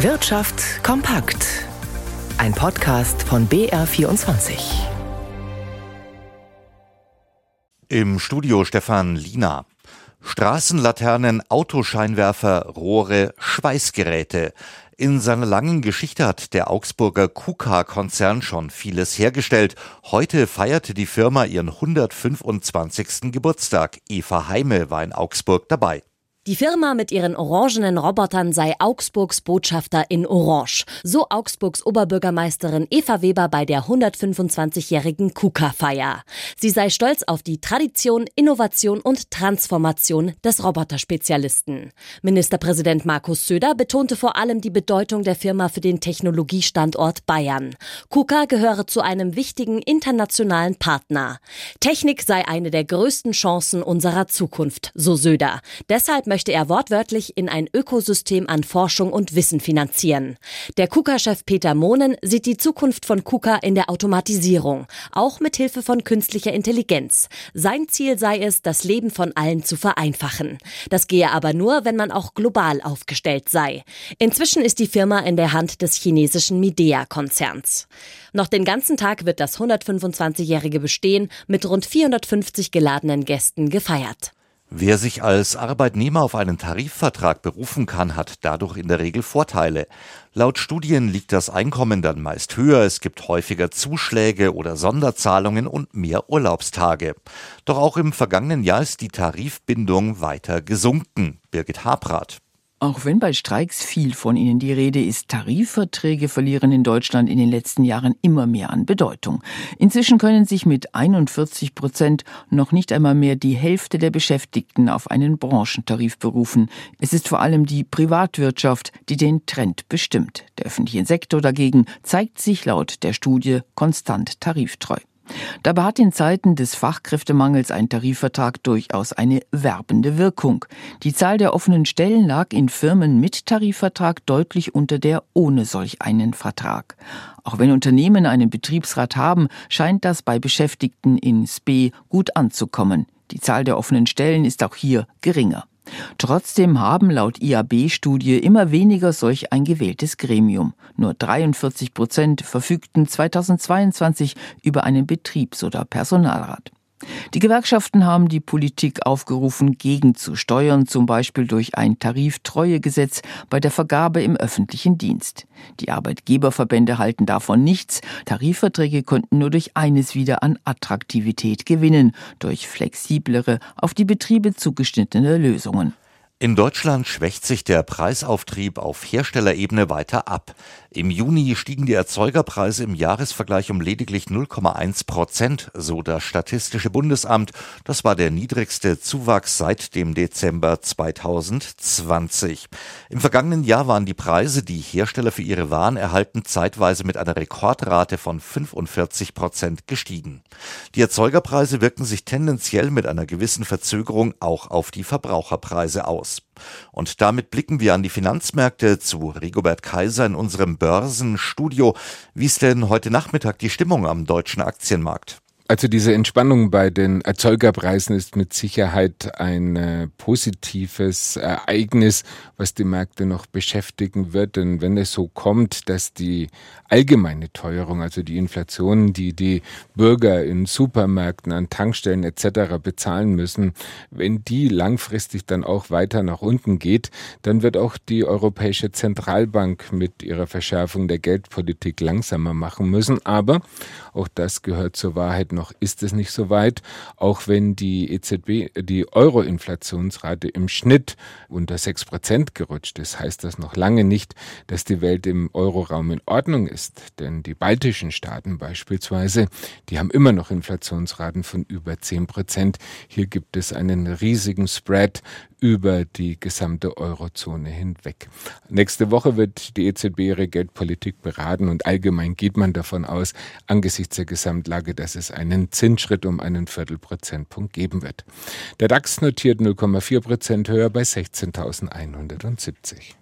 Wirtschaft kompakt. Ein Podcast von BR24. Im Studio Stefan Lina. Straßenlaternen, Autoscheinwerfer, Rohre, Schweißgeräte. In seiner langen Geschichte hat der Augsburger KUKA-Konzern schon vieles hergestellt. Heute feierte die Firma ihren 125. Geburtstag. Eva Heime war in Augsburg dabei. Die Firma mit ihren orangenen Robotern sei Augsburgs Botschafter in Orange. So Augsburgs Oberbürgermeisterin Eva Weber bei der 125-jährigen KUKA-Feier. Sie sei stolz auf die Tradition, Innovation und Transformation des Roboterspezialisten. Ministerpräsident Markus Söder betonte vor allem die Bedeutung der Firma für den Technologiestandort Bayern. KUKA gehöre zu einem wichtigen internationalen Partner. Technik sei eine der größten Chancen unserer Zukunft, so Söder. Deshalb möchte er wortwörtlich in ein Ökosystem an Forschung und Wissen finanzieren. Der KUKA-Chef Peter Mohnen sieht die Zukunft von KUKA in der Automatisierung, auch mit Hilfe von künstlicher Intelligenz. Sein Ziel sei es, das Leben von allen zu vereinfachen. Das gehe aber nur, wenn man auch global aufgestellt sei. Inzwischen ist die Firma in der Hand des chinesischen Midea-Konzerns. Noch den ganzen Tag wird das 125-jährige Bestehen mit rund 450 geladenen Gästen gefeiert. Wer sich als Arbeitnehmer auf einen Tarifvertrag berufen kann, hat dadurch in der Regel Vorteile. Laut Studien liegt das Einkommen dann meist höher, es gibt häufiger Zuschläge oder Sonderzahlungen und mehr Urlaubstage. Doch auch im vergangenen Jahr ist die Tarifbindung weiter gesunken. Birgit Habrath. Auch wenn bei Streiks viel von ihnen die Rede ist, Tarifverträge verlieren in Deutschland in den letzten Jahren immer mehr an Bedeutung. Inzwischen können sich mit 41 Prozent noch nicht einmal mehr die Hälfte der Beschäftigten auf einen Branchentarif berufen. Es ist vor allem die Privatwirtschaft, die den Trend bestimmt. Der öffentliche Sektor dagegen zeigt sich laut der Studie konstant tariftreu. Dabei hat in Zeiten des Fachkräftemangels ein Tarifvertrag durchaus eine werbende Wirkung. Die Zahl der offenen Stellen lag in Firmen mit Tarifvertrag deutlich unter der ohne solch einen Vertrag. Auch wenn Unternehmen einen Betriebsrat haben, scheint das bei Beschäftigten in SPE gut anzukommen. Die Zahl der offenen Stellen ist auch hier geringer. Trotzdem haben laut IAB-Studie immer weniger solch ein gewähltes Gremium. Nur 43 Prozent verfügten 2022 über einen Betriebs- oder Personalrat. Die Gewerkschaften haben die Politik aufgerufen, gegenzusteuern, zum Beispiel durch ein Tariftreuegesetz bei der Vergabe im öffentlichen Dienst. Die Arbeitgeberverbände halten davon nichts. Tarifverträge konnten nur durch eines wieder an Attraktivität gewinnen, durch flexiblere, auf die Betriebe zugeschnittene Lösungen. In Deutschland schwächt sich der Preisauftrieb auf Herstellerebene weiter ab. Im Juni stiegen die Erzeugerpreise im Jahresvergleich um lediglich 0,1 Prozent, so das Statistische Bundesamt. Das war der niedrigste Zuwachs seit dem Dezember 2020. Im vergangenen Jahr waren die Preise, die Hersteller für ihre Waren erhalten, zeitweise mit einer Rekordrate von 45 Prozent gestiegen. Die Erzeugerpreise wirken sich tendenziell mit einer gewissen Verzögerung auch auf die Verbraucherpreise aus aus. Und damit blicken wir an die Finanzmärkte zu Rigobert Kaiser in unserem Börsenstudio. Wie ist denn heute Nachmittag die Stimmung am deutschen Aktienmarkt? Also diese Entspannung bei den Erzeugerpreisen ist mit Sicherheit ein äh, positives Ereignis, was die Märkte noch beschäftigen wird. Denn wenn es so kommt, dass die allgemeine Teuerung, also die Inflation, die die Bürger in Supermärkten, an Tankstellen etc. bezahlen müssen, wenn die langfristig dann auch weiter nach unten geht, dann wird auch die Europäische Zentralbank mit ihrer Verschärfung der Geldpolitik langsamer machen müssen. Aber auch das gehört zur Wahrheit noch ist es nicht so weit, auch wenn die EZB die Euro-Inflationsrate im Schnitt unter 6 Prozent gerutscht ist, heißt das noch lange nicht, dass die Welt im Euroraum in Ordnung ist. Denn die baltischen Staaten beispielsweise, die haben immer noch Inflationsraten von über 10 Prozent. Hier gibt es einen riesigen Spread über die gesamte Eurozone hinweg. Nächste Woche wird die EZB ihre Geldpolitik beraten und allgemein geht man davon aus, angesichts der Gesamtlage, dass es einen Zinsschritt um einen Viertelprozentpunkt geben wird. Der DAX notiert 0,4 Prozent höher bei 16.170.